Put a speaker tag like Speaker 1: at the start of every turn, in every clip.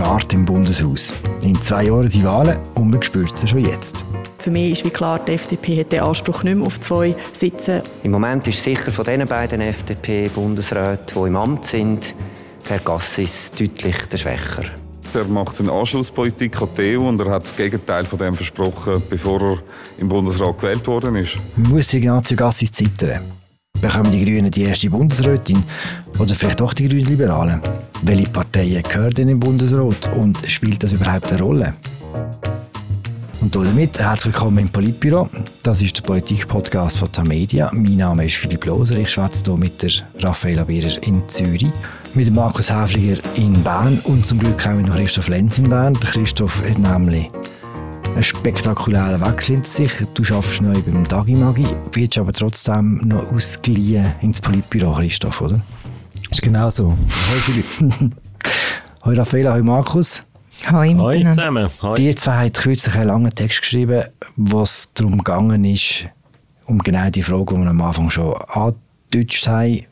Speaker 1: scharrt im Bundeshaus. In zwei Jahren sind Wahlen und man spürt sie schon jetzt.
Speaker 2: Für mich ist wie klar, die FDP hat den Anspruch nicht mehr auf zwei Sitze.
Speaker 3: Im Moment ist sicher von den beiden FDP-Bundesräten, die im Amt sind, Herr Gassis deutlich der Schwächer.
Speaker 4: Er macht eine Anschlusspolitik an die EU und er hat das Gegenteil von dem versprochen, bevor er im Bundesrat gewählt worden ist.
Speaker 1: Muss Ignazio Gassis zittern? Bekommen die Grünen die erste Bundesrätin? Oder vielleicht auch die Grünen Liberalen? Welche Parteien gehören denn im Bundesrat und spielt das überhaupt eine Rolle? Und damit herzlich willkommen im Politbüro. Das ist der Politik-Podcast von Tamedia. Mein Name ist Philipp Loser. Ich schwätze hier mit der Raffaella Bierer in Zürich, mit Markus Häfliger in Bern und zum Glück auch mit Christoph Lenz in Bern. Christoph hat nämlich einen spektakulären Wechsel hinter sich. Du arbeitest neu beim Dagi Magi, wirst aber trotzdem noch ausgeliehen ins Politbüro, Christoph, oder?
Speaker 5: Ist genau so. Hallo Philipp.
Speaker 1: Hallo Raffaella, hallo Markus.
Speaker 6: Hoi,
Speaker 7: Hoi zusammen. Hoi.
Speaker 1: Die zwei haben kürzlich einen langen Text geschrieben, wo es darum gegangen ist, um genau die Frage, die wir am Anfang schon angedeutscht haben,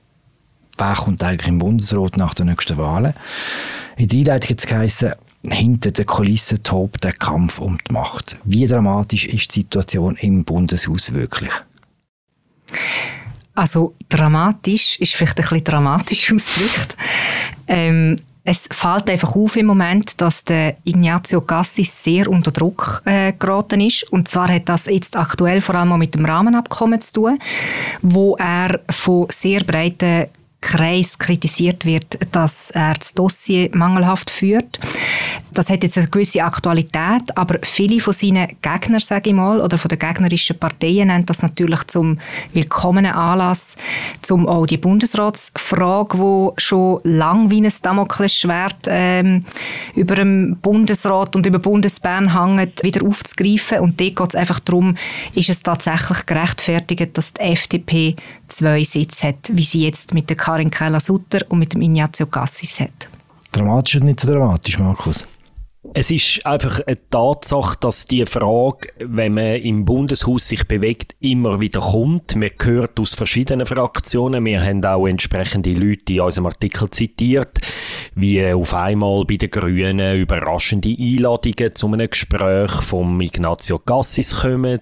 Speaker 1: wer kommt eigentlich im Bundesrat nach den nächsten Wahlen. In der Einleitung hat es geheißen, hinter der Kulisse tobt der Kampf um die Macht. Wie dramatisch ist die Situation im Bundeshaus wirklich?
Speaker 6: Also dramatisch ist vielleicht ein bisschen dramatisch ausgedrückt. Ähm, es fällt einfach auf im Moment, dass der Ignazio Cassis sehr unter Druck äh, geraten ist. Und zwar hat das jetzt aktuell vor allem mit dem Rahmenabkommen zu tun, wo er von sehr breiten Kreis kritisiert wird, dass er das Dossier mangelhaft führt. Das hat jetzt eine gewisse Aktualität, aber viele von seinen Gegnern, sage ich mal, oder von den gegnerischen Parteien nennen das natürlich zum willkommenen Anlass, um auch die Bundesratsfrage, die schon lang wie ein Damoklesschwert ähm, über dem Bundesrat und über Bundesbern hängt, wieder aufzugreifen. Und dort geht es einfach darum, ist es tatsächlich gerechtfertigt, dass die FDP zwei Sitze hat, wie sie jetzt mit der Karin Keller-Sutter und mit dem Ignazio Cassis hat.
Speaker 1: Dramatisch oder nicht so dramatisch, Markus?
Speaker 7: Es ist einfach eine Tatsache, dass die Frage, wenn man im Bundeshaus sich bewegt, immer wieder kommt. Man hört aus verschiedenen Fraktionen. Wir haben auch entsprechende Leute in unserem Artikel zitiert, wie auf einmal bei den Grünen überraschende Einladungen zu einem Gespräch vom Ignazio Cassis kommen,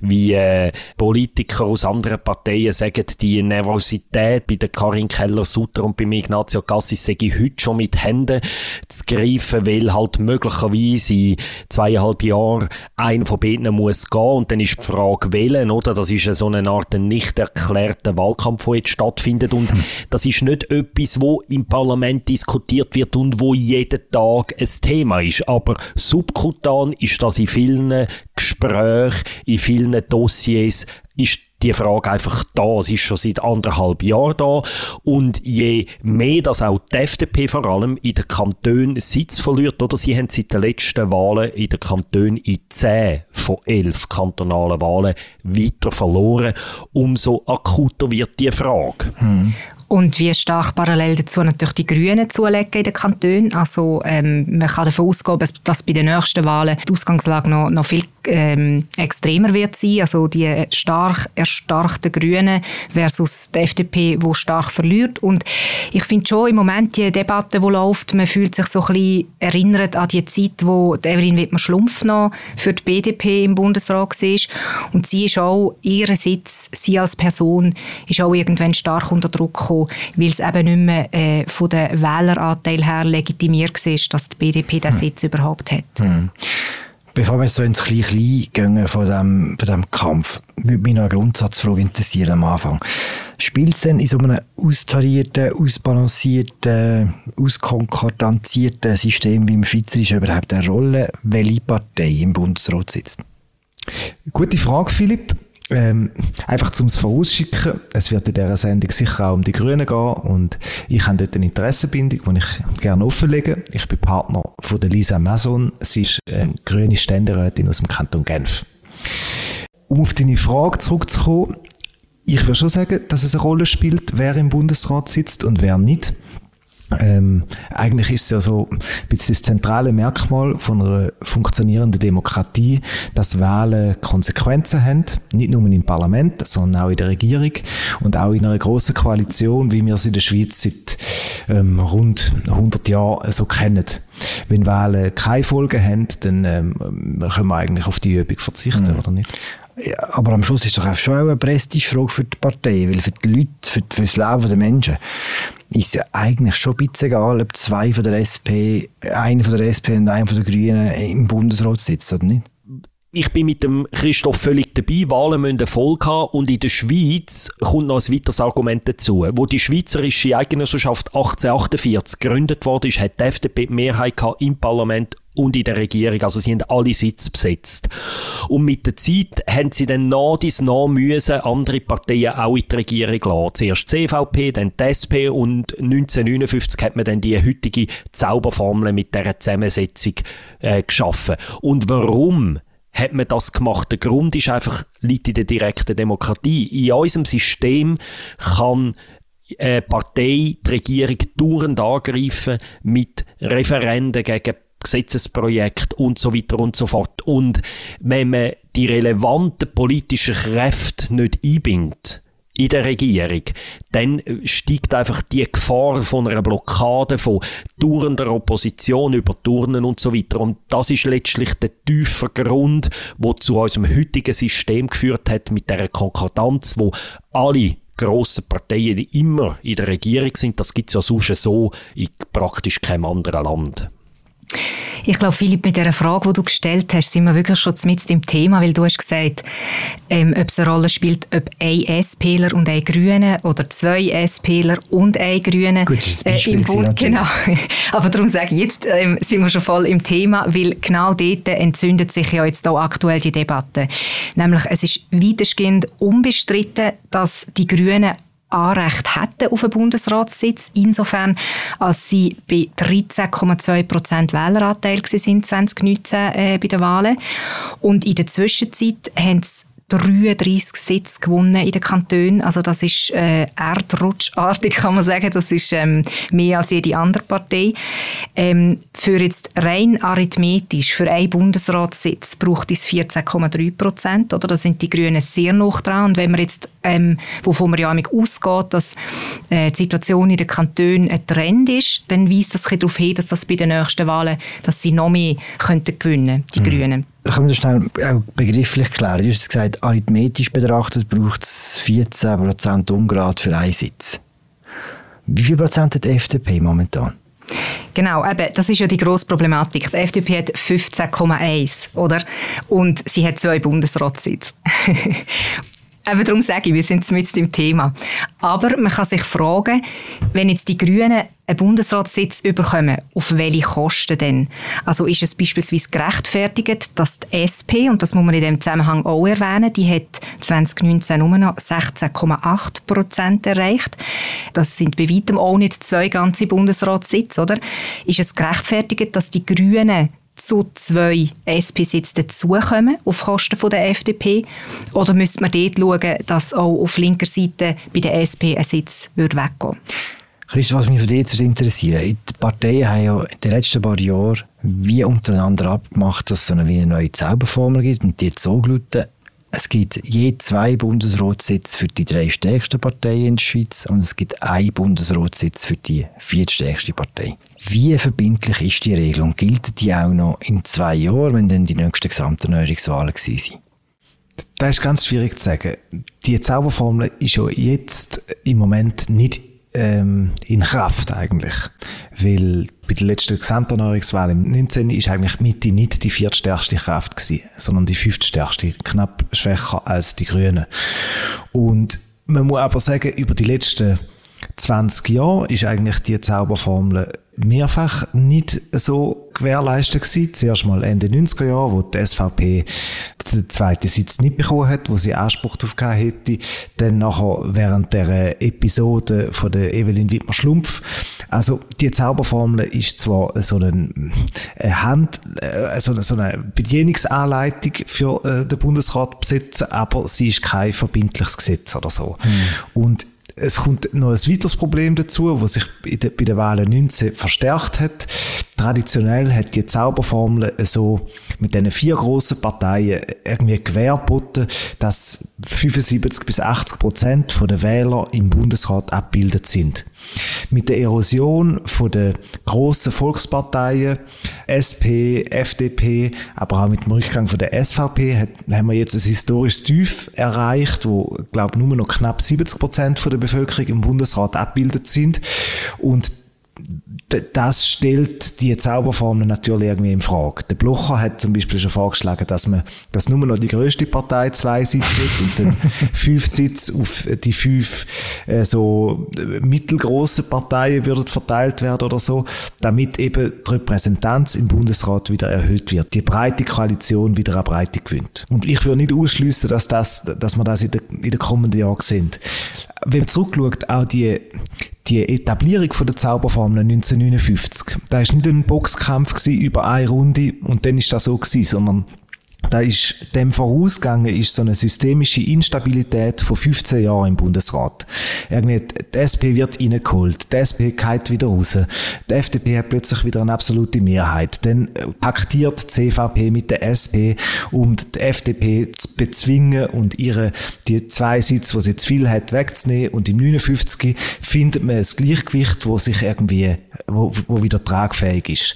Speaker 7: wie äh, Politiker aus anderen Parteien sagen, die Nervosität bei der Karin Keller-Sutter und beim Ignazio Cassis sei heute schon mit Händen zu greifen, weil halt möglicherweise in zweieinhalb Jahren einer von beiden muss gehen und dann ist die Frage wählen, oder? Das ist so eine Art nicht erklärter Wahlkampf, der jetzt stattfindet und mhm. das ist nicht etwas, wo im Parlament diskutiert wird und wo jeden Tag ein Thema ist, aber subkutan ist das in vielen Gesprächen, in vielen Dossiers ist die Frage einfach da. Es ist schon seit anderthalb Jahren da. Und je mehr das auch die FDP vor allem in den Kantonen Sitz verliert, oder sie haben seit den letzten Wahlen in den Kantonen in zehn von elf kantonalen Wahlen weiter verloren, umso akuter wird die Frage.
Speaker 6: Hm. Und wie stark parallel dazu natürlich die Grünen zulegen in den Kantonen. Also ähm, man kann davon ausgehen, dass bei den nächsten Wahlen die Ausgangslage noch, noch viel ähm, extremer wird sein. Also die stark erstarkten Grünen versus die FDP, die stark verliert. Und ich finde schon im Moment die Debatte, die läuft, man fühlt sich so ein bisschen erinnert an die Zeit, wo Evelyn Wittmer-Schlumpf noch für die BDP im Bundesrat war. Und sie ist auch, ihr Sitz, sie als Person, ist auch irgendwann stark unter Druck gekommen, weil es eben nicht mehr äh, von den Wähleranteil her legitimiert war, dass die BDP diesen hm. Sitz überhaupt hat.
Speaker 1: Hm. Bevor wir so ins Klein-Klein gehen von dem, von dem Kampf, würde mich noch eine Grundsatzfrage interessieren am Anfang. Spielt es denn in so einem austarierten, ausbalancierten, auskonkordanzierten System wie im Schweizerischen überhaupt eine Rolle, welche Partei im Bundesrat sitzt?
Speaker 5: Gute Frage, Philipp. Ähm, einfach zum Vorausschicken, es wird in dieser Sendung sicher auch um die Grünen gehen und ich habe dort eine Interessenbindung, die ich gerne offenlege. Ich bin Partner von der Lisa Mason, sie ist eine grüne Ständerätin aus dem Kanton Genf. Um auf deine Frage zurückzukommen, ich würde schon sagen, dass es eine Rolle spielt, wer im Bundesrat sitzt und wer nicht. Ähm, eigentlich ist es ja so ein bisschen das zentrale Merkmal von einer funktionierenden Demokratie, dass Wahlen Konsequenzen haben, nicht nur im Parlament, sondern auch in der Regierung und auch in einer großen Koalition, wie wir sie in der Schweiz seit ähm, rund 100 Jahren so kennen. Wenn Wahlen keine Folgen haben, dann ähm, können wir eigentlich auf die Übung verzichten, mhm. oder nicht?
Speaker 1: Ja, aber am Schluss ist doch auch schon eine Prestigefrage für die Partei, weil für die Leute, für, für das Leben der Menschen ist es ja eigentlich schon ein bisschen egal, ob zwei von der SP, einer von der SP und einer von der Grünen im Bundesrat sitzen, oder nicht?
Speaker 7: ich bin mit dem Christoph völlig dabei. Wahlen müssen Erfolg haben. Und in der Schweiz kommt noch ein weiteres Argument dazu. Wo die Schweizerische Eidgenossenschaft 1848 gegründet wurde, hat die FDP die Mehrheit im Parlament und in der Regierung. Also sie haben alle Sitze besetzt. Und mit der Zeit haben sie dann nach dies nach müssen andere Parteien auch in die Regierung lassen. Zuerst die CVP, dann die SP und 1959 hat man dann die heutige Zauberformel mit dieser Zusammensetzung äh, geschaffen. Und warum hat man das gemacht? Der Grund ist einfach, liegt in der direkten Demokratie. In unserem System kann eine Partei die Regierung dauernd angreifen mit Referenden gegen Gesetzesprojekt und so weiter und so fort. Und wenn man die relevanten politischen Kräfte nicht einbindet, in der Regierung, dann steigt einfach die Gefahr von einer Blockade von dauernder Opposition über Turnen und so weiter. Und das ist letztlich der tiefe Grund, wo zu unserem heutigen System geführt hat mit der Konkordanz, wo alle grossen Parteien immer in der Regierung sind. Das gibt es ja sonst so in praktisch keinem anderen Land.
Speaker 6: Ich glaube, Philipp, mit der Frage, die du gestellt hast, sind wir wirklich schon mit im Thema, weil du hast gesagt, ähm, ob es eine Rolle spielt, ob ein SPler und ein Grüne oder zwei SPler und ein Grüne
Speaker 1: Gut, das äh, im Bund.
Speaker 6: Genau. Aber darum sage ich, jetzt ähm, sind wir schon voll im Thema, weil genau dort entzündet sich ja jetzt auch aktuell die Debatte. Nämlich, es ist weitestgehend unbestritten, dass die Grünen Anrecht hätten auf einen Bundesratssitz, insofern als sie bei 13,2 Prozent Wähleranteil sind 2019 äh, bei den Wahlen. Und in der Zwischenzeit haben sie 33 Sitze gewonnen in den Kantonen. Also das ist äh, erdrutschartig, kann man sagen. Das ist ähm, mehr als jede andere Partei. Ähm, für jetzt rein arithmetisch, für einen Bundesratssitz braucht es 14,3 Prozent. Oder? Da sind die Grünen sehr noch dran. Und wenn man jetzt, ähm, wovon man ja ausgeht, dass äh, die Situation in den Kantonen ein Trend ist, dann weist das darauf hin, dass das bei den nächsten Wahlen, dass sie noch mehr könnten gewinnen, die mhm. Grünen.
Speaker 1: Können wir schnell auch begrifflich klären? Du hast gesagt, arithmetisch betrachtet braucht es 14% Ungrad für einen Sitz. Wie viel Prozent hat die FDP momentan?
Speaker 6: Genau, eben, das ist ja die grosse Problematik. Die FDP hat 15,1, oder? Und sie hat zwei Bundesratssitze. Eben darum sage ich, wir sind mit dem Thema. Aber man kann sich fragen, wenn jetzt die Grünen einen Bundesratssitz überkommen, auf welche Kosten denn? Also ist es beispielsweise gerechtfertigt, dass die SP, und das muss man in dem Zusammenhang auch erwähnen, die hat 2019 nur noch 16,8 Prozent erreicht. Das sind bei weitem auch nicht zwei ganze Bundesratssitze, oder? Ist es gerechtfertigt, dass die Grünen zu zwei SP-Sitzen dazukommen auf Kosten der FDP? Oder müsste man dort schauen, dass auch auf linker Seite bei der SP ein Sitz weggehen würde?
Speaker 1: Christoph, was mich von dir interessiert, die Parteien haben ja in den letzten paar Jahren wie untereinander abgemacht, dass es eine, wie eine neue Zauberformel gibt und die so gelten, es gibt je zwei Bundesratssitze für die drei stärksten Parteien in der Schweiz und es gibt einen Bundesratssitz für die viertstärkste Partei. Wie verbindlich ist die Regelung? Gilt die auch noch in zwei Jahren, wenn dann die nächsten Gesamterneuerungswahlen sind?
Speaker 5: Das ist ganz schwierig zu sagen. Die Zauberformel ist ja jetzt im Moment nicht ähm, in Kraft eigentlich. Weil bei der letzten Gesamterneuerungswahl im 19. ist eigentlich Mitte nicht die viertstärkste Kraft gewesen, sondern die fünftstärkste, knapp schwächer als die Grünen. Und man muss aber sagen, über die letzten 20 Jahre ist eigentlich die Zauberformel mehrfach nicht so gewährleistet gewesen. Zuerst mal Ende 90er Jahre, wo die SVP den zweiten Sitz nicht bekommen hat, wo sie Anspruch darauf gehabt hätte. Dann nachher während der Episode von der Evelyn Wittmer-Schlumpf. Also die Zauberformel ist zwar so eine, Hand, äh, so eine, so eine Bedienungsanleitung für äh, den Bundesrat besetzen, aber sie ist kein verbindliches Gesetz oder so. Mhm. Und es kommt noch ein weiteres Problem dazu, was sich bei den Wahlen 19 verstärkt hat. Traditionell hat die Zauberformel so mit diesen vier grossen Parteien irgendwie gewährboten, dass 75 bis 80 Prozent der Wähler im Bundesrat abgebildet sind. Mit der Erosion von der grossen Volksparteien, SP, FDP, aber auch mit dem Rückgang von der SVP, hat, haben wir jetzt ein historisches Tief erreicht, wo, glaube nur noch knapp 70 Prozent der Bevölkerung im Bundesrat abgebildet sind. Und das stellt die Zauberformel natürlich irgendwie in Frage. Der Blocher hat zum Beispiel schon vorgeschlagen, dass man, dass nur noch die größte Partei zwei Sitze hat und dann fünf Sitze auf die fünf äh, so mittelgroße Parteien würden verteilt werden oder so, damit eben die Repräsentanz im Bundesrat wieder erhöht wird, die breite Koalition wieder eine Breite gewinnt. Und ich würde nicht ausschließen, dass das, dass wir das in den, in den kommenden Jahren sehen. Wenn man zurückschaut, auch die, die Etablierung von der Zauberformel 1959, da ist nicht ein Boxkampf über eine Runde und dann ist das so gewesen, sondern da ist dem vorausgegangen ist so eine systemische Instabilität von 15 Jahren im Bundesrat. Irgendwie, die SP wird reingeholt, die SP geht wieder raus, die FDP hat plötzlich wieder eine absolute Mehrheit. Dann paktiert die CVP mit der SP, um die FDP zu bezwingen und ihre, die zwei Sitze, die sie zu viel hat, wegzunehmen. Und im 59 findet man ein Gleichgewicht, wo sich irgendwie, wo, wo wieder tragfähig ist.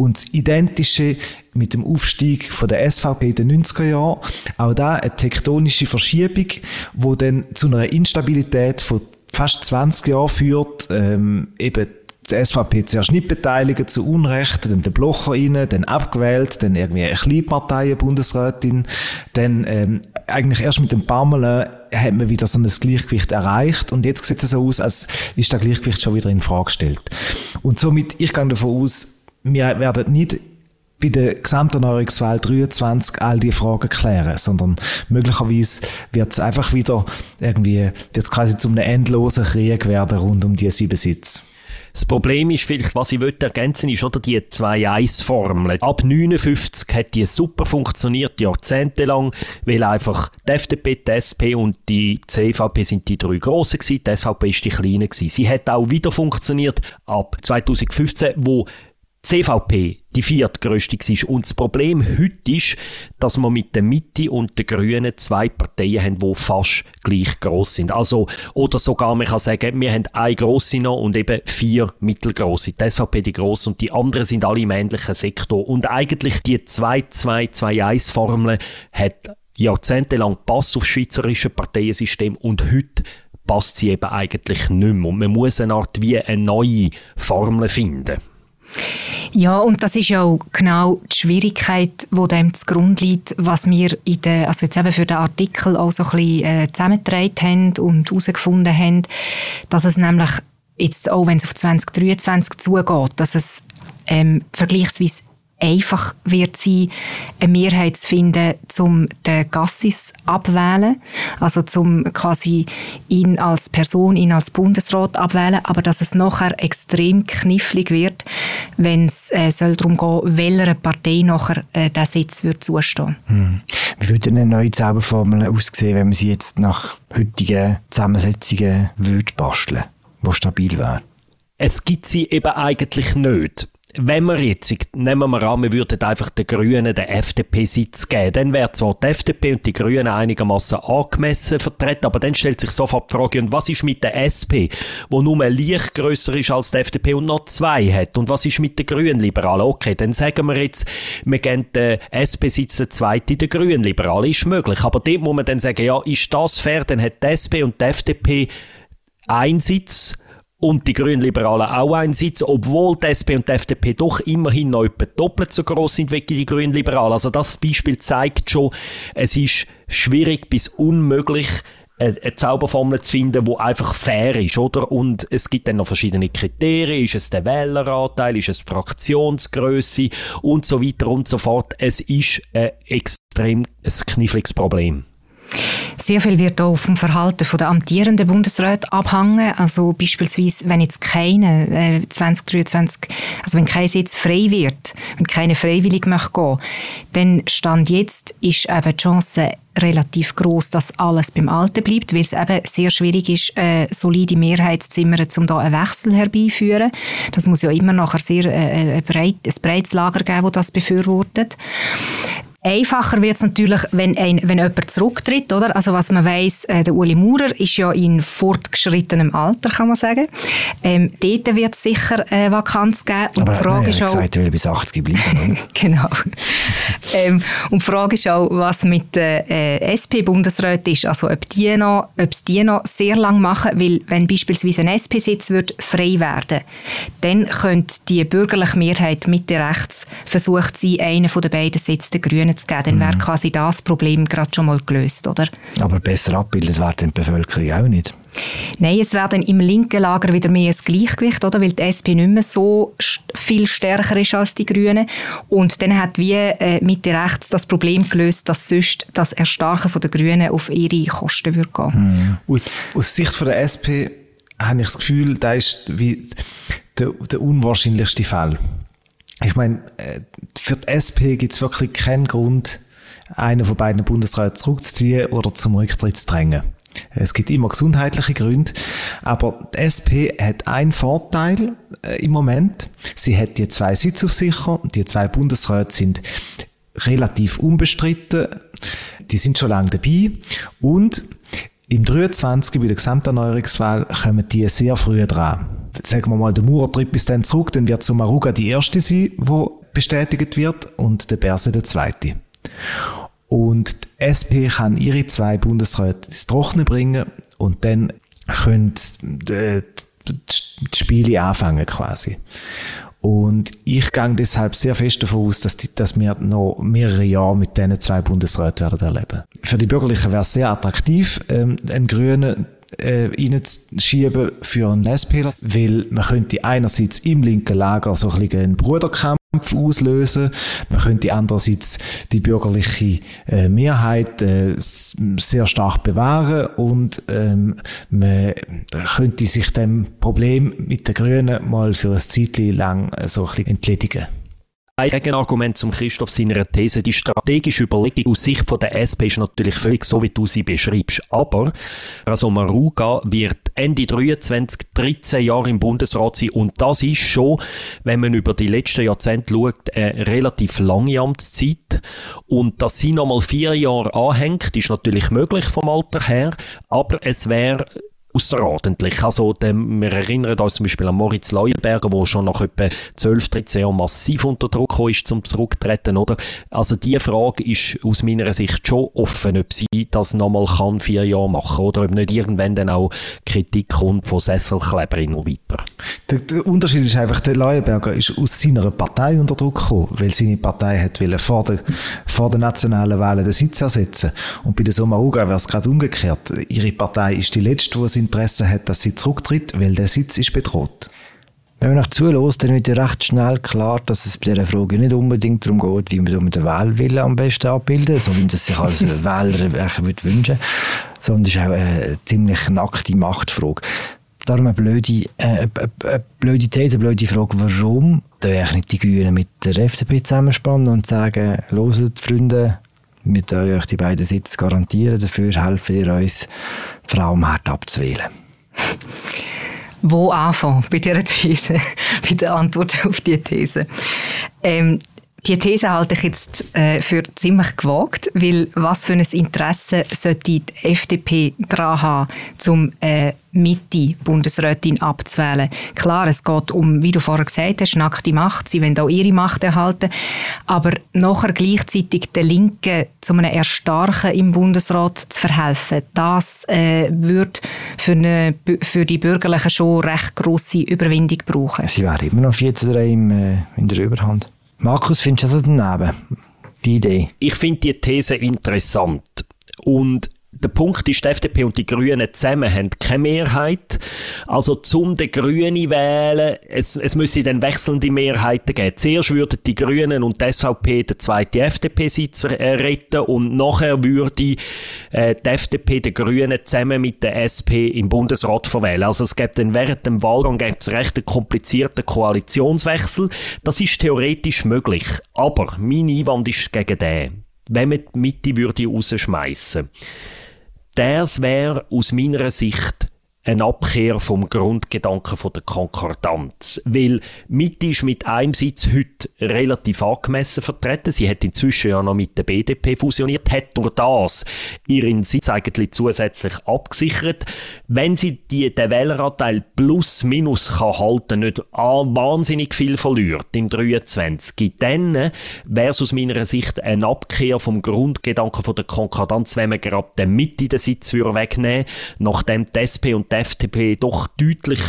Speaker 5: Und das Identische mit dem Aufstieg von der SVP in den 90er Jahren, auch da eine tektonische Verschiebung, wo dann zu einer Instabilität von fast 20 Jahren führt, ähm, eben die SVP zuerst nicht beteiligen, zu Unrecht, dann der Blocher rein, dann abgewählt, dann irgendwie eine Kleinpartei, Bundesrätin, dann ähm, eigentlich erst mit dem Pamela hat man wieder so ein Gleichgewicht erreicht und jetzt sieht es so aus, als ist das Gleichgewicht schon wieder in Frage gestellt. Und somit, ich gehe davon aus, wir werden nicht bei der Gesamterneuerungswahl 23 all die Fragen klären, sondern möglicherweise wird es einfach wieder irgendwie, wird quasi zu einem endlosen Krieg werden rund um die sieben Sitze.
Speaker 7: Das Problem ist vielleicht, was ich ergänzen ist, oder die 2-1-Formel. Ab 59 hat die super funktioniert, jahrzehntelang, weil einfach die FDP, die SP und die CVP sind die drei grossen gewesen, die SVP ist die kleine gewesen. Sie hat auch wieder funktioniert ab 2015, wo CVP die viertgrößte war. Und das Problem heute ist, dass wir mit der Mitte und den Grünen zwei Parteien haben, die fast gleich groß sind. Also, oder sogar, man kann sagen, wir haben eine grosse noch und eben vier mittelgroße. Die SVP die grosse und die anderen sind alle im ähnlichen Sektor. Und eigentlich die 2-2-2-1-Formel hat jahrzehntelang Pass auf schweizerische Parteiensystem und heute passt sie eben eigentlich nicht mehr. Und man muss eine Art wie eine neue Formel finden.
Speaker 6: Ja, und das ist ja auch genau die Schwierigkeit, die dem zugrunde liegt, was wir in der, also jetzt eben für den Artikel auch so ein bisschen äh, zusammengetragen haben und herausgefunden haben, dass es nämlich jetzt auch, wenn es auf 2023 zugeht, dass es ähm, vergleichsweise einfach wird sein, eine Mehrheit zu finden, um den Gassis abwählen, also zum quasi ihn als Person, ihn als Bundesrat abwählen, aber dass es nachher extrem knifflig wird, wenn es äh, soll darum gehen, welcher Partei nachher äh, der Sitz wird zustehen.
Speaker 1: Hm. Wie würde eine neue Zauberformel aussehen, wenn man sie jetzt nach heutigen Zusammensetzungen würde basteln, wo stabil wäre?
Speaker 7: Es gibt sie eben eigentlich nicht wenn wir jetzt, nehmen wir an, wir würden einfach den Grünen den FDP-Sitz geben, dann wäre zwar die FDP und die Grünen einigermaßen angemessen vertreten, aber dann stellt sich sofort die Frage, und was ist mit der SP, wo nur leicht grösser ist als die FDP und noch zwei hat? Und was ist mit den Grünen-Liberalen? Okay, dann sagen wir jetzt, wir geben den SP-Sitz den zweiten den Grünen-Liberalen, ist möglich. Aber dort muss man dann sagen, ja, ist das fair? Dann hat die SP und die FDP einen Sitz und die Grünen-Liberalen auch einen Sitz, obwohl die SP und die FDP doch immerhin noch etwa doppelt so groß sind wie die Grünen-Liberalen. Also das Beispiel zeigt schon, es ist schwierig bis unmöglich, eine Zauberformel zu finden, die einfach fair ist, oder? Und es gibt dann noch verschiedene Kriterien. Ist es der Wähleranteil? Ist es die Fraktionsgröße? Und so weiter und so fort. Es ist ein extrem kniffliges Problem.
Speaker 6: Sehr viel wird auch vom Verhalten der amtierenden Bundesräte abhängen. Also beispielsweise, wenn jetzt keine äh, 2023, also wenn kein Sitz frei wird, wenn keine freiwillig möchte gehen, dann stand jetzt ist eben die Chance relativ groß, dass alles beim Alten bleibt, weil es eben sehr schwierig ist, äh, solide Mehrheitszimmern, um da einen Wechsel herbeiführen. Das muss ja immer nachher sehr äh, ein, breit, ein breites Lager geben, das das befürwortet. Einfacher wird es natürlich, wenn, ein, wenn jemand zurücktritt, oder? Also was man weiß, äh, der Uli Maurer ist ja in fortgeschrittenem Alter, kann man sagen. Ähm, dort wird es sicher äh, Vakanz geben.
Speaker 1: Und Aber die Frage ist auch, gesagt, er will bis 80 bleiben.
Speaker 6: genau. ähm, und die Frage ist auch, was mit der äh, SP-Bundesrat ist, also ob die noch, ob die noch sehr lang machen, weil wenn beispielsweise ein SP-Sitz wird frei werden, dann könnte die bürgerliche Mehrheit Mitte rechts versucht sein, einen von den beiden Sitze der Grünen zu geben, dann mhm. wäre quasi das Problem gerade schon mal gelöst, oder?
Speaker 1: Aber besser abbildet wird die Bevölkerung auch nicht.
Speaker 6: Nein, es wäre dann im linken Lager wieder mehr ein Gleichgewicht, oder? weil die SP nicht mehr so viel stärker ist als die Grünen. Und dann hat wie äh, Mitte rechts das Problem gelöst, dass sonst das Erstarken der Grünen auf ihre Kosten würde gehen.
Speaker 5: Mhm. Aus, aus Sicht von der SP habe ich das Gefühl, da ist wie der, der unwahrscheinlichste Fall. Ich meine, äh, für die SP gibt es wirklich keinen Grund, einen von beiden Bundesräten zurückzuziehen oder zum Rücktritt zu drängen. Es gibt immer gesundheitliche Gründe, aber die SP hat einen Vorteil äh, im Moment. Sie hat die zwei Sitze auf sicher. Die zwei Bundesräte sind relativ unbestritten. Die sind schon lange dabei. Und im 23 bei der Gesamterneuerungswahl kommen die sehr früh dran. Sagen wir mal, der Maurer tritt bis dann zurück, dann wird Sumaruga die erste sein, wo bestätigt wird, und der Berse der zweite. Und die SP kann ihre zwei Bundesräte ins Trockene bringen und dann können die, die Spiele anfangen quasi. Und ich gehe deshalb sehr fest davon aus, dass, die, dass wir noch mehrere Jahre mit diesen zwei Bundesräten werden erleben. Für die Bürgerlichen wäre es sehr attraktiv, ähm, einen Grünen äh, reinzuschieben für einen Lesspieler, weil man könnte einerseits im linken Lager so ein bisschen einen Bruderkampf auslösen. Man könnte andererseits die bürgerliche äh, Mehrheit äh, sehr stark bewahren und ähm, man könnte sich dem Problem mit den Grünen mal für ein Zeitchen lang äh, so ein bisschen entledigen.
Speaker 7: Ein Gegenargument zum Christoph seiner These, die strategische Überlegung aus Sicht von der SP ist natürlich völlig so, wie du sie beschreibst. Aber also Maruga wird Ende 23, 13 Jahre im Bundesrat sein und das ist schon, wenn man über die letzten Jahrzehnte schaut, eine relativ lange Amtszeit. Und dass sie nochmal vier Jahre anhängt, ist natürlich möglich vom Alter her, aber es wäre außerordentlich. Also, dem, wir erinnern uns zum Beispiel an Moritz Leuenberger, der schon nach etwa 12, 13 Jahren massiv unter Druck ist zum Zurücktreten, oder? Also, die Frage ist aus meiner Sicht schon offen, ob sie das nochmal kann, vier Jahre machen, oder ob nicht irgendwann dann auch Kritik kommt von Sesselkleberinnen und weiter.
Speaker 5: Der, der, Unterschied ist einfach, der Leuenberger ist aus seiner Partei unter Druck gekommen, weil seine Partei hat wollen vor der, vor der nationalen Wahlen den Sitz ersetzen. Und bei der Sommaruga wäre es gerade umgekehrt. Ihre Partei ist die letzte, die sie Interesse hat, dass sie zurücktritt, weil der Sitz ist bedroht.
Speaker 1: Wenn man nach zulässt, dann wird ja recht schnell klar, dass es bei dieser Frage nicht unbedingt darum geht, wie man den Wählwillen am besten abbilden, sondern dass sich als Wähler wünschen würde, sondern es ist auch eine ziemlich nackte Machtfrage. Darum eine blöde, äh, eine blöde These, eine blöde Frage, warum eigentlich nicht die Grünen mit der FDP zusammenspannen und sagen, loset Freunde, wir können euch die beiden Sitze garantieren, dafür helfen ihr uns, die Frau am abzuwählen.
Speaker 6: Wo anfangen bei dieser These, bei der Antwort auf diese These? Ähm, die These halte ich jetzt äh, für ziemlich gewagt, weil was für ein Interesse sollte die FDP daran haben, zum äh, Mitte-Bundesrätin abzuwählen. Klar, es geht um, wie du vorher gesagt hast, nackte Macht. Sie wollen auch ihre Macht erhalten. Aber nachher gleichzeitig den Linken zu einem Erstarken im Bundesrat zu verhelfen, das äh, würde für, eine, für die Bürgerlichen schon recht grosse Überwindung brauchen.
Speaker 1: Sie wären immer noch 4 zu 3 im, äh, in der Überhand. Markus, findest du das daneben? Die Idee?
Speaker 7: Ich finde die These interessant. Und der Punkt ist, die FDP und die Grünen zusammen haben keine Mehrheit. Also zum den Grünen wählen, es, es müsse dann wechselnde Mehrheiten geben. Zuerst würden die Grünen und die SVP den zweiten FDP-Sitz äh, retten und nachher würde äh, die FDP die Grünen zusammen mit der SP im Bundesrat verwählen. Also es gibt dann während dem Wahlgang gibt's recht einen komplizierten Koalitionswechsel. Das ist theoretisch möglich. Aber mein Einwand ist gegen den. Wenn man die Mitte rausschmeissen. Würde das wäre aus meiner Sicht eine Abkehr vom Grundgedanken der Konkordanz. Weil Mitte ist mit einem Sitz heute relativ angemessen vertreten. Sie hat inzwischen ja noch mit der BDP fusioniert, hat durch das ihren Sitz eigentlich zusätzlich abgesichert. Wenn sie die, den Wähleranteil plus minus kann halten, nicht wahnsinnig viel verliert im 23, dann wäre es aus meiner Sicht eine Abkehr vom Grundgedanken der Konkordanz, wenn man gerade den Mitte den Sitz wegnehmen nachdem die SP und die FDP doch deutlich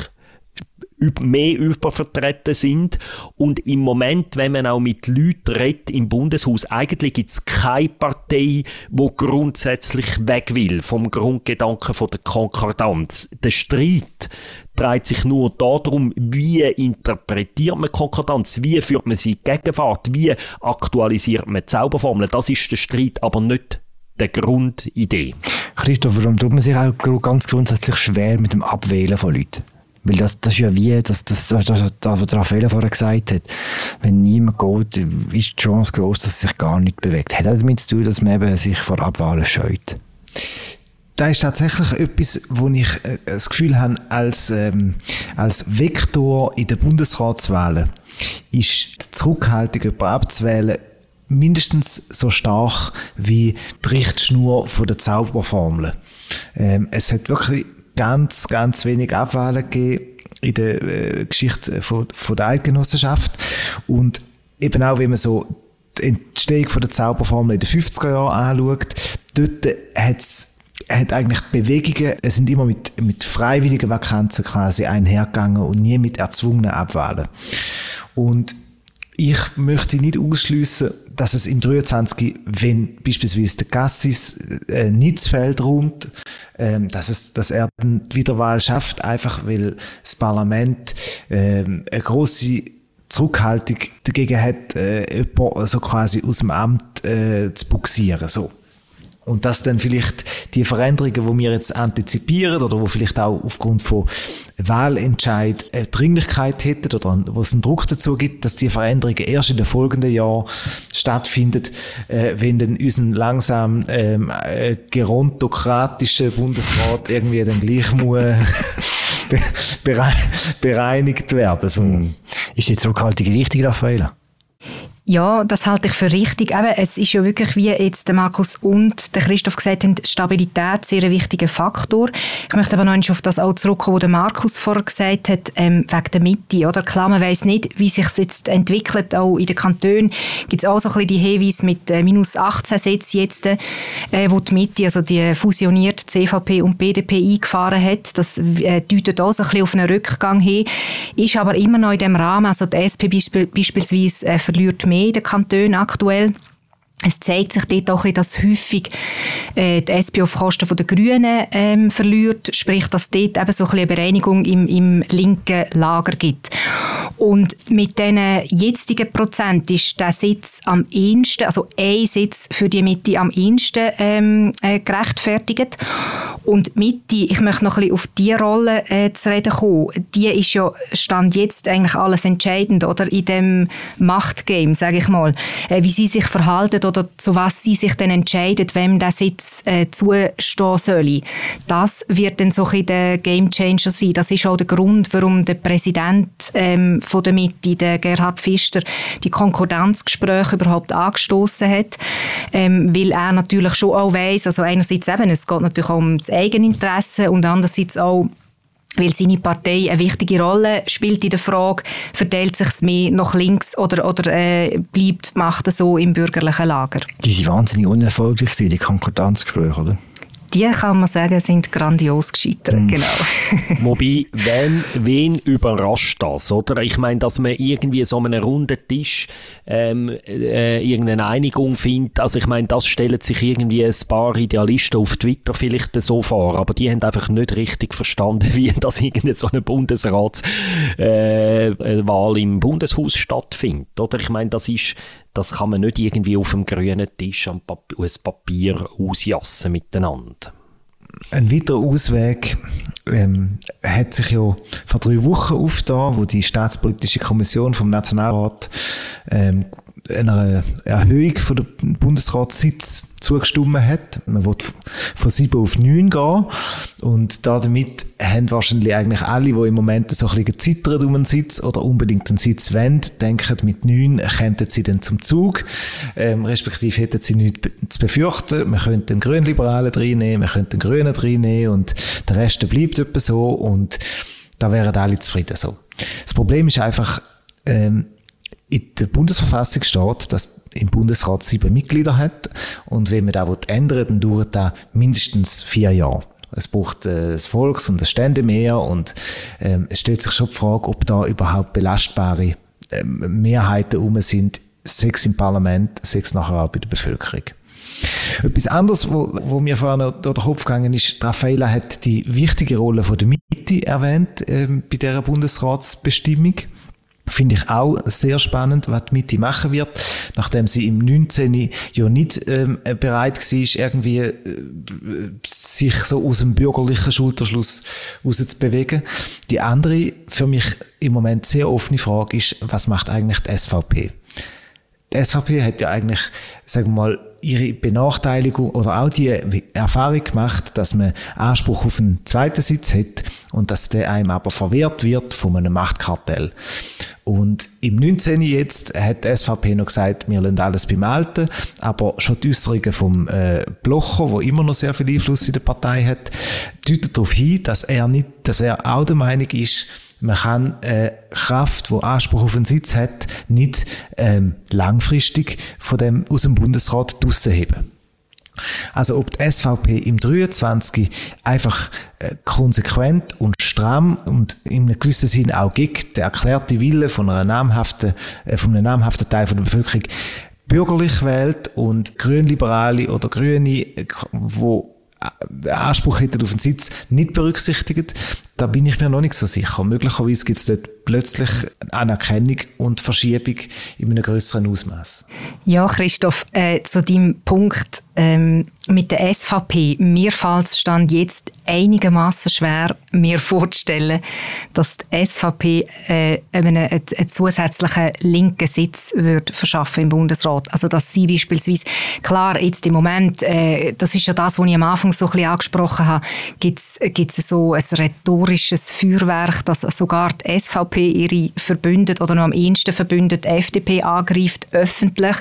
Speaker 7: mehr übervertreten sind. Und im Moment, wenn man auch mit Leuten redet im Bundeshaus, eigentlich gibt es keine Partei, die grundsätzlich weg will vom Grundgedanken von der Konkordanz. Der Streit dreht sich nur darum, wie interpretiert man Konkordanz, wie führt man sie Gegenwart, wie aktualisiert man Zauberformeln. Das ist der Streit, aber nicht der Grundidee.
Speaker 1: Christoph, warum tut man sich auch ganz grundsätzlich schwer mit dem Abwählen von Leuten? Weil das, das ist ja wie, das, das, das, das, das was Raphael vorher gesagt hat, wenn niemand geht, ist die Chance groß, dass sich gar nicht bewegt. Hat das damit zu tun, dass man eben sich vor Abwahlen scheut?
Speaker 5: Das ist tatsächlich etwas, wo ich äh, das Gefühl habe, als, ähm, als Vektor in den Bundesratswahlen ist die Zurückhaltung, jemanden abzuwählen, mindestens so stark wie die Richtschnur von der Zauberformel. Ähm, es hat wirklich ganz, ganz wenig Abwahlen gegeben in der äh, Geschichte von, von der Eidgenossenschaft und eben auch, wenn man so die Entstehung von der Zauberformel in den 50er Jahren anschaut, dort hat's hat eigentlich Bewegungen, es sind immer mit, mit freiwilligen Vakanzen quasi einhergegangen und nie mit erzwungenen Abwahlen. Und ich möchte nicht ausschließen, dass es im 23, wenn beispielsweise der Gassis äh, nicht das Feld räumt, ähm, dass, es, dass er die Wiederwahl schafft, einfach weil das Parlament ähm, eine große Zurückhaltung dagegen hat, äh, so quasi aus dem Amt äh, zu buxieren. So. Und dass dann vielleicht die Veränderungen, die wir jetzt antizipieren oder wo vielleicht auch aufgrund von Wahlentscheid eine Dringlichkeit hätten oder wo es einen Druck dazu gibt, dass die Veränderungen erst in den folgenden Jahren stattfinden, äh, wenn dann unser langsam ähm, äh, gerontokratischer Bundesrat irgendwie dann gleich muss bereinigt werden. So.
Speaker 1: Ist die Zurückhaltung richtig, Raffaella?
Speaker 6: Ja, das halte ich für richtig. Eben, es ist ja wirklich, wie jetzt der Markus und der Christoph gesagt haben, Stabilität sehr ein wichtiger Faktor. Ich möchte aber noch einmal auf das auch zurückkommen, was der Markus vorher gesagt hat, ähm, wegen der Mitte. Oder? Klar, man weiss nicht, wie sich jetzt entwickelt. Auch in den Kantonen gibt es auch so ein bisschen die Hinweise mit äh, minus 18 Sätzen jetzt, äh, wo die Mitte, also die fusionierte CVP und BDP eingefahren hat. Das äh, deutet auch so ein bisschen auf einen Rückgang hin. Ist aber immer noch in dem Rahmen. Also die SP beispielsweise äh, verliert mehr in den Kantonen aktuell. Es zeigt sich dort auch, dass häufig äh, die SP auf Kosten der Grünen ähm, verliert, sprich, dass dort eben so ein eine Bereinigung im, im linken Lager gibt. Und mit diesen jetzigen Prozent ist der Sitz am ehesten, also ein Sitz für die Mitte am ehesten ähm, äh, gerechtfertigt. Und Mitte, ich möchte noch ein bisschen auf die Rolle äh, zu reden kommen, die ist ja, stand jetzt eigentlich alles entscheidend, oder? In dem Machtgame, sage ich mal. Äh, wie sie sich verhalten oder zu was sie sich dann entscheiden, wem der Sitz äh, zustehen soll. Das wird dann so ein der Game Changer sein. Das ist auch der Grund, warum der Präsident ähm, von der Mitte, der Gerhard Pfister, die Konkordanzgespräche überhaupt angestoßen hat, ähm, weil er natürlich schon auch weiß, also einerseits eben, es geht natürlich auch um das Eigeninteresse und andererseits auch weil seine Partei eine wichtige Rolle spielt in der Frage, verteilt sich es mehr nach links oder, oder äh, bleibt Macht so im bürgerlichen Lager?
Speaker 1: Die sind wahnsinnig unerfolgreich, die Konkordanzgespräche, oder?
Speaker 6: Die kann man sagen, sind grandios gescheitert, mm. genau.
Speaker 7: Wobei, wen, wen überrascht das, oder? Ich meine, dass man irgendwie so einen runden Tisch ähm, äh, irgendeine Einigung findet, also ich meine, das stellen sich irgendwie ein paar Idealisten auf Twitter vielleicht so vor, aber die haben einfach nicht richtig verstanden, wie das irgendeine so eine Bundesratswahl äh, im Bundeshaus stattfindet, oder? Ich meine, das ist das kann man nicht irgendwie auf dem grünen Tisch am Papier, aus Papier ausjassen miteinander.
Speaker 5: Ein weiterer Ausweg ähm, hat sich ja vor drei Wochen aufgetan, wo die Staatspolitische Kommission vom Nationalrat ähm, einer Erhöhung von der Bundesratssitz zugestimmt hat. Man will von sieben auf neun gehen. Und damit haben wahrscheinlich eigentlich alle, die im Moment so ein bisschen zittern um einen Sitz oder unbedingt einen Sitz wollen, denken, mit neun kämen sie dann zum Zug. Ähm, respektive hätten sie nichts zu befürchten. Man könnte den Grünliberalen reinnehmen, man könnte den Grünen reinnehmen und der Rest bleibt etwa so und da wären alle zufrieden so. Das Problem ist einfach, ähm, in der Bundesverfassung steht, dass im Bundesrat sieben Mitglieder hat und wenn man das ändern dann dauert das mindestens vier Jahre. Es braucht äh, das Volks- und das Ständemehr und ähm, es stellt sich schon die Frage, ob da überhaupt belastbare ähm, Mehrheiten um sind, sechs im Parlament, sechs nachher auch bei der Bevölkerung. Etwas anderes, wo, wo mir vorhin durch den Kopf gegangen ist, Raffaella hat die wichtige Rolle von der Mitte erwähnt ähm, bei dieser Bundesratsbestimmung. Finde ich auch sehr spannend, was die Mitte machen wird, nachdem sie im 19. ja nicht ähm, bereit war, irgendwie äh, sich so aus dem bürgerlichen Schulterschluss rauszubewegen. Die andere, für mich im Moment sehr offene Frage ist, was macht eigentlich die SVP? Die SVP hat ja eigentlich, sagen wir mal, ihre Benachteiligung oder auch die Erfahrung gemacht, dass man Anspruch auf einen zweiten Sitz hat und dass der einem aber verwehrt wird von einem Machtkartell. Und im 19. jetzt hat die SVP noch gesagt, wir lassen alles beim Alten, aber schon die Äußerungen vom äh, Blocher, wo immer noch sehr viel Einfluss in der Partei hat, deuten darauf hin, dass er nicht, dass er auch der Meinung ist, man kann äh, Kraft, wo Anspruch auf einen Sitz hat, nicht ähm, langfristig von dem aus dem Bundesrat draussen heben. Also ob die SVP im 23 einfach äh, konsequent und stramm und in einem gewissen Sinn auch gegen der erklärte Wille von einer namhaften, äh, von einem namhaften Teil von der Bevölkerung bürgerlich wählt und Grünliberale oder Grüne, äh, wo Anspruch hätten auf einen Sitz, nicht berücksichtigt, da bin ich mir noch nicht so sicher. Möglicherweise gibt es dort plötzlich Anerkennung und Verschiebung in einem größeren Ausmaß.
Speaker 6: Ja, Christoph, äh, zu deinem Punkt ähm, mit der SVP. Mir fällt es stand jetzt einigermaßen schwer, mir vorzustellen, dass die SVP äh, einen, einen, einen zusätzlichen linken Sitz wird verschaffen im Bundesrat. Also dass sie beispielsweise, klar, jetzt im Moment, äh, das ist ja das, was ich am Anfang so ein bisschen angesprochen habe, gibt es so ein rhetorisches Feuerwerk, dass sogar die SVP ihre Verbündete oder noch am ehesten Verbündete FDP angreift, öffentlich.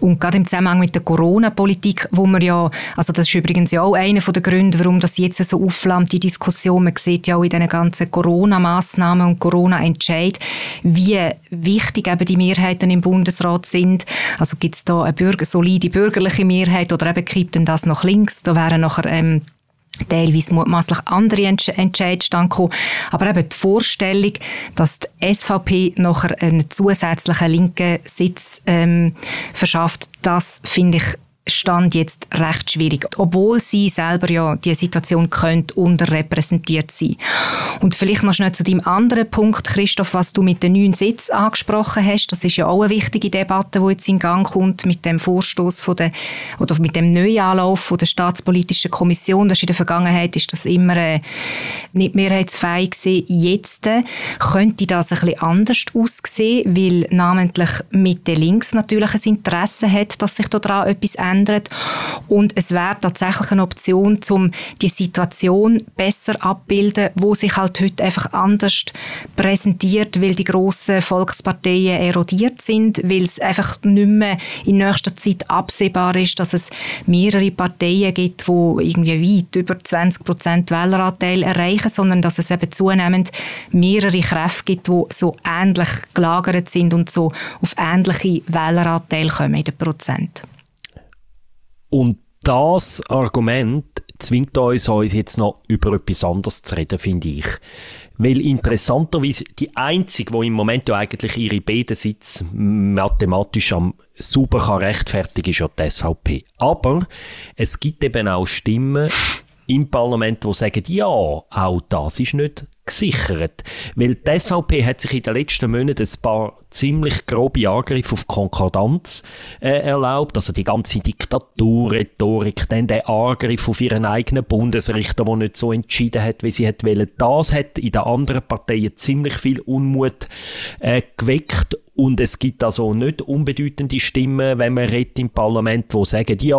Speaker 6: Und gerade im Zusammenhang mit der Corona-Politik, wo man ja, also das ist übrigens ja auch einer der Gründe, warum das jetzt so aufflammt, die Diskussion, man sieht ja auch in diesen ganzen Corona-Massnahmen und Corona-Entscheid, wie wichtig eben die Mehrheiten im Bundesrat sind. Also gibt es da eine Bürger, solide bürgerliche Mehrheit oder eben kippt denn das nach links? Da wären nachher ähm, teilweise mutmaßlich andere Entsch Entscheidungen kommen. Aber eben die Vorstellung, dass die SVP nachher einen zusätzlichen linken Sitz ähm, verschafft, das finde ich Stand jetzt recht schwierig, obwohl sie selber ja die Situation könnte unterrepräsentiert sein. Und vielleicht noch schnell zu deinem anderen Punkt, Christoph, was du mit den neuen Sitzen angesprochen hast. Das ist ja auch eine wichtige Debatte, die jetzt in Gang kommt mit dem Vorstoß der oder mit dem Neuanlauf von der staatspolitischen Kommission. Das ist in der Vergangenheit ist das immer äh, nicht mehrheitsfähig gewesen. Jetzt äh, könnte das ein bisschen anders aussehen, weil namentlich Mitte links natürlich ein Interesse hat, dass sich daran etwas ändert verändert. Und es wäre tatsächlich eine Option, um die Situation besser abbilden, wo sich halt heute einfach anders präsentiert, weil die grossen Volksparteien erodiert sind, weil es einfach nicht mehr in nächster Zeit absehbar ist, dass es mehrere Parteien gibt, die irgendwie weit über 20 Prozent Wähleranteil erreichen, sondern dass es eben zunehmend mehrere Kräfte gibt, die so ähnlich gelagert sind und so auf ähnliche Wähleranteile kommen in den Prozent.
Speaker 7: Und das Argument zwingt uns, uns jetzt noch über etwas anderes zu reden, finde ich. Weil interessanterweise die einzige, die im Moment ja eigentlich ihre beiden Sitze mathematisch am super kann rechtfertigen, ist ja die SVP. Aber es gibt eben auch Stimmen im Parlament, die sagen, ja, auch das ist nicht gesichert. Weil die SVP hat sich in den letzten Monaten ein paar ziemlich grobe Angriffe auf Konkordanz äh, erlaubt. Also die ganze Diktaturrhetorik, dann der Angriff auf ihren eigenen Bundesrichter, der nicht so entschieden hat, wie sie hat. Das hat in den anderen Parteien ziemlich viel Unmut äh, geweckt und es gibt also nicht unbedeutende Stimmen, wenn man redet im Parlament, die sagen, ja,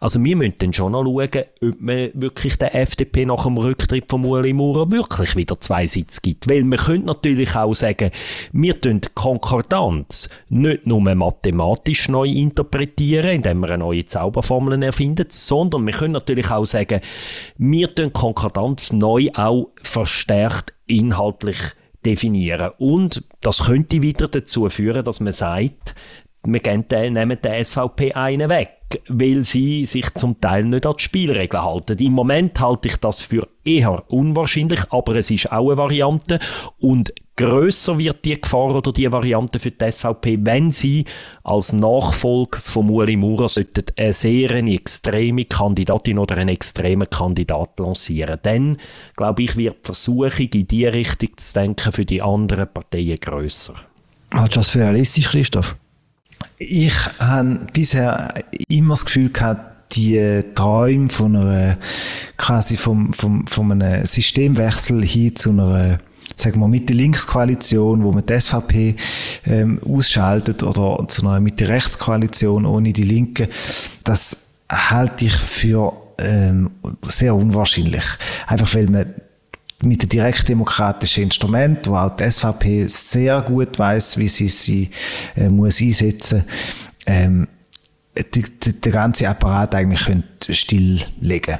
Speaker 7: also wir müssen dann schon noch schauen, ob man wirklich der FDP nach dem Rücktritt von Ueli Maurer wirklich wieder zwei Sitze gibt. Weil man könnte natürlich auch sagen, wir tun Konkordanz nicht nur mathematisch neu interpretieren, indem wir neue Zauberformeln erfinden, sondern wir können natürlich auch sagen, wir tun Konkordanz neu auch verstärkt inhaltlich definieren. Und das könnte wieder dazu führen, dass man sagt, wir nehmen der SVP einen weg, weil sie sich zum Teil nicht an die Spielregeln halten. Im Moment halte ich das für eher unwahrscheinlich, aber es ist auch eine Variante und größer wird die Gefahr oder die Variante für die SVP, wenn sie als Nachfolge von Uli Maurer eine sehr eine extreme Kandidatin oder einen extremen Kandidat lancieren. Dann, glaube ich, wird die Versuchung in die Richtung zu denken für die anderen Parteien größer.
Speaker 1: Hast du das für realistisch, Christoph?
Speaker 5: Ich habe bisher immer das Gefühl gehabt, die Träume von einer, quasi vom, vom, von einem Systemwechsel hin zu einer sagen wir Mitte-Links-Koalition, wo man die SVP ähm, ausschaltet oder zu einer Mitte-Rechts-Koalition ohne die Linke, das halte ich für ähm, sehr unwahrscheinlich. Einfach weil man mit dem direktdemokratischen Instrument, wo auch die SVP sehr gut weiß, wie sie sie äh, muss einsetzen, ähm, die, die, der ganze Apparat eigentlich könnte stilllegen.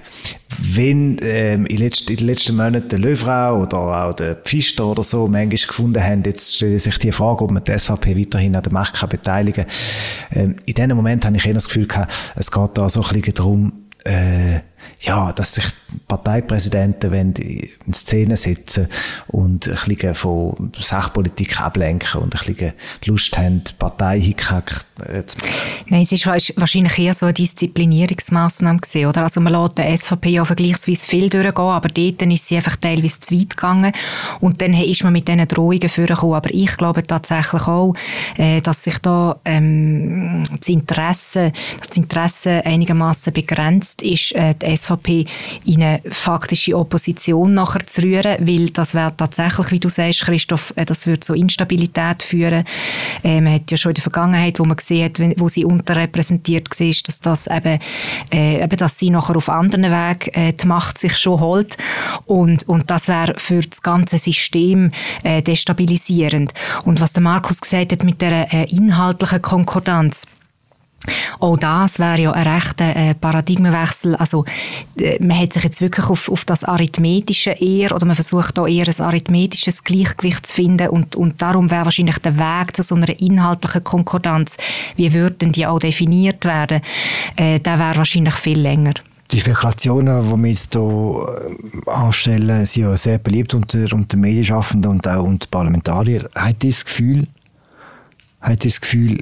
Speaker 5: Wenn ähm, in, letzt, in den letzten Monaten der Löwrau oder auch der Pfister oder so manchmal gefunden haben, jetzt stellt sich die Frage, ob man die SVP weiterhin an der Macht kann beteiligen kann. Ähm, in diesem Moment habe ich eher das Gefühl gehabt, es geht da so ein bisschen darum, äh, ja, dass sich Parteipräsidenten in Szene setzen und ein bisschen von Sachpolitik ablenken und ein bisschen Lust haben, die Partei hinkack
Speaker 6: äh, zu machen. Nein, es ist wahrscheinlich eher so eine Disziplinierungsmaßnahme gewesen, oder? Also man lässt der SVP ja vergleichsweise viel durchgehen, aber dort ist sie einfach teilweise zu weit gegangen und dann ist man mit diesen Drohungen vorgekommen. Aber ich glaube tatsächlich auch, äh, dass sich da ähm, das Interesse, das Interesse einigermaßen begrenzt ist, äh, SVP in eine faktische Opposition nachher zu rühren, weil das wäre tatsächlich, wie du sagst, Christoph, äh, das würde zu Instabilität führen. Äh, man hat ja schon in der Vergangenheit, wo man gesehen hat, wo sie unterrepräsentiert war, dass das eben, äh, eben dass sie nachher auf anderen Wegen äh, die Macht sich schon holt und, und das wäre für das ganze System äh, destabilisierend. Und was der Markus gesagt hat mit der äh, inhaltlichen Konkordanz, auch das wäre ja ein rechter äh, Paradigmenwechsel. Also, äh, man hat sich jetzt wirklich auf, auf das Arithmetische eher, oder man versucht da eher ein arithmetisches Gleichgewicht zu finden und, und darum wäre wahrscheinlich der Weg zu so einer inhaltlichen Konkordanz, wie würden die auch definiert werden, äh, der wäre wahrscheinlich viel länger.
Speaker 1: Die Spekulationen, die wir jetzt hier äh, anstellen, sind ja sehr beliebt unter, unter Medienschaffenden und auch unter Parlamentariern. Habt ihr das Gefühl, habt ihr das Gefühl,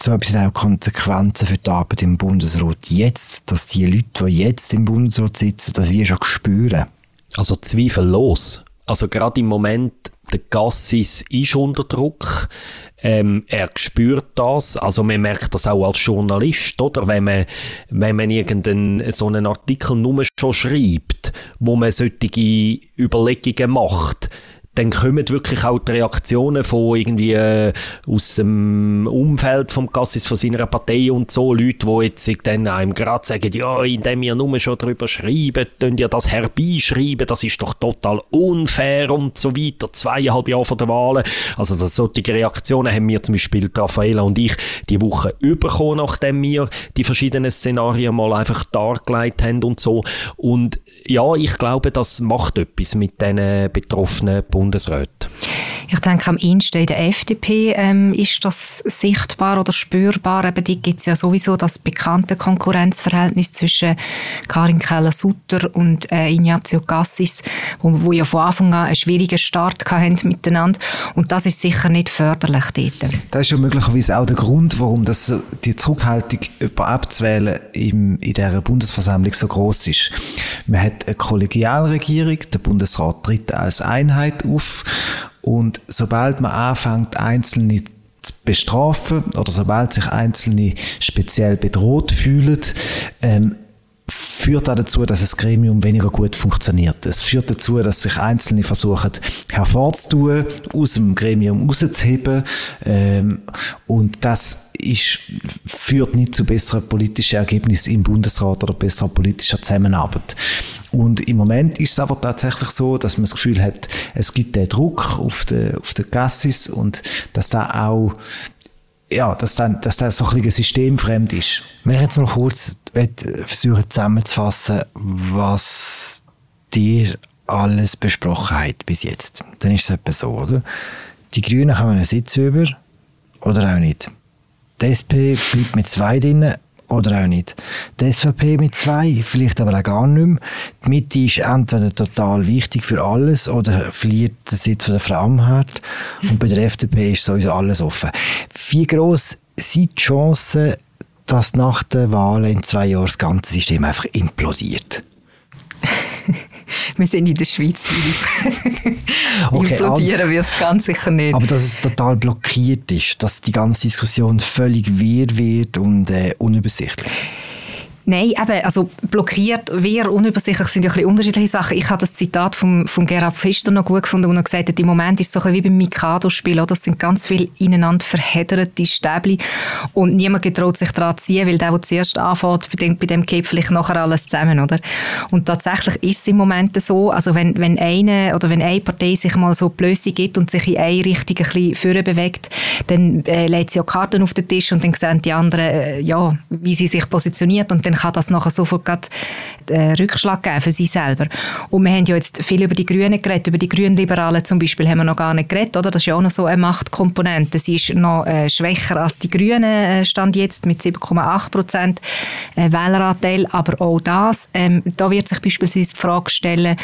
Speaker 1: so etwas hat auch Konsequenzen für die Arbeit im Bundesrat jetzt, dass die Leute, die jetzt im Bundesrat sitzen, das wir schon spüren.
Speaker 7: Also zweifellos. Also gerade im Moment, der Gassis ist unter Druck. Ähm, er spürt das, also man merkt das auch als Journalist, oder? Wenn man, wenn man irgendeinen so einen Artikel nur schon schreibt, wo man solche Überlegungen macht, dann kommen wirklich auch die Reaktionen von irgendwie äh, aus dem Umfeld vom Gassis, von seiner Partei und so, Leute, die jetzt dann einem gerade sagen, ja, indem ihr nur schon darüber schreiben, könnt ihr das herbeischreiben, das ist doch total unfair und so weiter, zweieinhalb Jahre vor der Wahlen. Also das, solche Reaktionen haben wir zum Beispiel, Raffaella und ich, die Woche bekommen, nachdem wir die verschiedenen Szenarien mal einfach dargelegt haben und so. Und ja, ich glaube, das macht etwas mit diesen betroffenen Bundesräten.
Speaker 6: Ich denke, am ehesten in der FDP ähm, ist das sichtbar oder spürbar. Eben, die gibt es ja sowieso das bekannte Konkurrenzverhältnis zwischen Karin Keller-Sutter und äh, Ignazio Cassis, wo, wo ja von Anfang an einen schwierigen Start hatten miteinander. Und das ist sicher nicht förderlich dort.
Speaker 5: Das ist ja möglicherweise auch der Grund, warum das, die Zurückhaltung, jemanden abzuwählen, im, in dieser Bundesversammlung so groß ist. Man hat eine Kollegialregierung, der Bundesrat tritt als Einheit auf und sobald man anfängt, Einzelne zu bestrafen oder sobald sich Einzelne speziell bedroht fühlen, ähm, führt auch dazu, dass das Gremium weniger gut funktioniert. Es führt dazu, dass sich Einzelne versuchen hervorzutun, aus dem Gremium rauszuheben ähm, und das ist, führt nicht zu besseren politischen Ergebnissen im Bundesrat oder besserer politischer Zusammenarbeit. Und im Moment ist es aber tatsächlich so, dass man das Gefühl hat, es gibt den Druck auf den, auf den Gassis und dass da auch ja, dass, dann, dass das so ein bisschen systemfremd ist.
Speaker 1: Wenn ich jetzt mal kurz versuche zusammenzufassen, was dir alles besprochen hat bis jetzt, dann ist es etwa so, oder? Die Grünen haben einen Sitz über oder auch nicht. Die SP bleibt mit zwei drinnen oder auch nicht. Die SVP mit zwei, vielleicht aber auch gar nicht mehr. Die Mitte ist entweder total wichtig für alles oder verliert den Sitz von der Frau Amherd. Und bei der FDP ist sowieso alles offen. Wie gross sind die Chancen, dass nach der Wahl in zwei Jahren das ganze System einfach implodiert?
Speaker 6: wir sind in der Schweiz, okay, Implodieren wird es ganz sicher nicht.
Speaker 1: Aber dass es total blockiert ist, dass die ganze Diskussion völlig wirr wird und äh, unübersichtlich.
Speaker 6: Nein, eben, also blockiert, wer unübersichtlich sind ja ein unterschiedliche Sachen. Ich habe das Zitat von, von Gerhard Pfister noch gut gefunden, wo er gesagt hat, im Moment ist es so ein bisschen wie beim Mikado-Spiel, das sind ganz viele ineinander verhedderte Stäbli und niemand getraut sich daran zu ziehen, weil der, der zuerst anfängt, bei dem, bei dem geht vielleicht nachher alles zusammen, oder? Und tatsächlich ist es im Moment so, also wenn, wenn eine oder wenn eine Partei sich mal so Blöße gibt und sich in eine Richtung ein bisschen vorne bewegt, dann äh, legt sie ja Karten auf den Tisch und dann sehen die anderen, äh, ja, wie sie sich positioniert und dann kann das nachher sofort äh, Rückschlag geben für sie selber. Und wir haben ja jetzt viel über die Grünen geredet, über die Grünliberalen zum Beispiel haben wir noch gar nicht geredet, oder? Das ist ja auch noch so eine Machtkomponente. Sie ist noch äh, schwächer als die Grünen, äh, stand jetzt mit 7,8 Prozent äh, Wähleranteil, aber auch das, ähm, da wird sich beispielsweise die Frage stellen,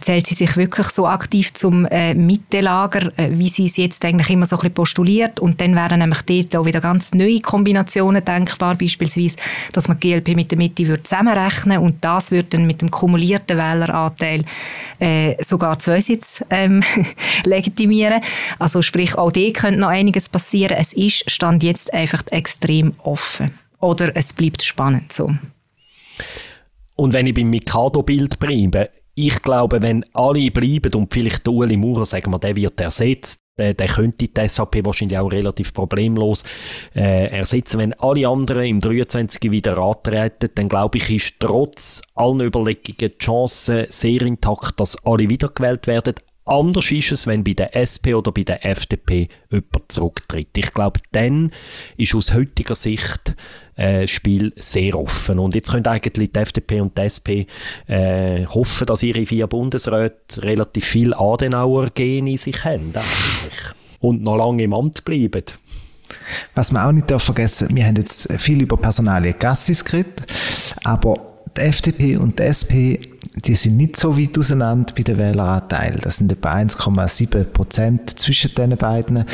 Speaker 6: zählt sie sich wirklich so aktiv zum äh, Mittelager, äh, wie sie es jetzt eigentlich immer so ein bisschen postuliert und dann wären nämlich dort auch wieder ganz neue Kombinationen denkbar, beispielsweise, dass man GLP mit der Mitte würde zusammenrechnen und das würde dann mit dem kumulierten Wähleranteil äh, sogar zwei Sitze ähm, legitimieren. Also sprich, auch da könnte noch einiges passieren. Es ist, stand jetzt einfach extrem offen. Oder es bleibt spannend so.
Speaker 7: Und wenn ich beim Mikado-Bild bleibe, ich glaube, wenn alle bleiben und vielleicht der Ueli Maurer, sagen wir, der wird ersetzt, der, der könnte die SVP wahrscheinlich auch relativ problemlos äh, ersetzen. Wenn alle anderen im 23. wieder antreten, dann glaube ich, ist trotz allen Überlegungen die Chance sehr intakt, dass alle wiedergewählt werden. Anders ist es, wenn bei der SP oder bei der FDP jemand zurücktritt. Ich glaube, dann ist aus heutiger Sicht äh, Spiel sehr offen. Und jetzt können eigentlich die FDP und die SP äh, hoffen, dass ihre vier Bundesräte relativ viel Adenauer-Gen in sich haben. Eigentlich. Und noch lange im Amt bleiben.
Speaker 5: Was man auch nicht vergessen darf wir haben jetzt viel über Personalie Gassis geredet, aber die FDP und die SP die sind nicht so weit auseinander bei den Wähleranteilen. Das sind etwa 1,7 Prozent zwischen den beiden.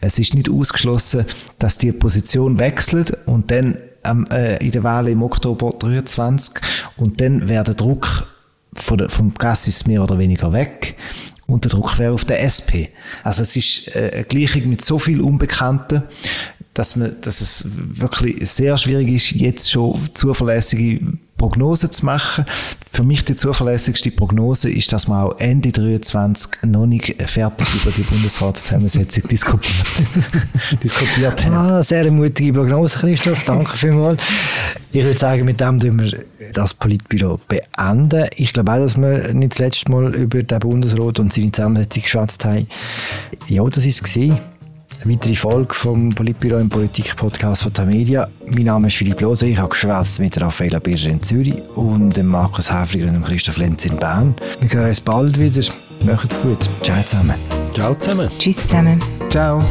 Speaker 5: Es ist nicht ausgeschlossen, dass die Position wechselt und dann ähm, äh, in der Wahl im Oktober 23 und dann wäre der Druck von der, vom Gassis mehr oder weniger weg und der Druck wäre auf der SP. Also es ist äh, eine Gleichung mit so viel Unbekannten, dass, man, dass es wirklich sehr schwierig ist, jetzt schon zuverlässige Prognose zu machen. Für mich die zuverlässigste Prognose ist, dass man auch Ende 23 noch nicht fertig über die Bundesratszusammensetzung diskutiert, diskutiert
Speaker 1: haben. Ah, sehr mutige Prognose, Christoph. Danke vielmals. Ich würde sagen, mit dem tun wir das Politbüro beenden. Ich glaube auch, dass wir nicht das letzte Mal über den Bundesrat und seine Zusammensetzung geschwätzt haben. Ja, das war es eine weitere Folge vom Politbüro im Politik-Podcast von Tamedia. Mein Name ist Philipp Loser, ich habe geschwätzt mit Raffaella Birger in Zürich und dem Markus Häfliger und dem Christoph Lenz in Bern. Wir hören uns bald wieder. Macht's gut. Ciao zusammen.
Speaker 7: Ciao zusammen.
Speaker 6: Tschüss zusammen.
Speaker 5: Ciao.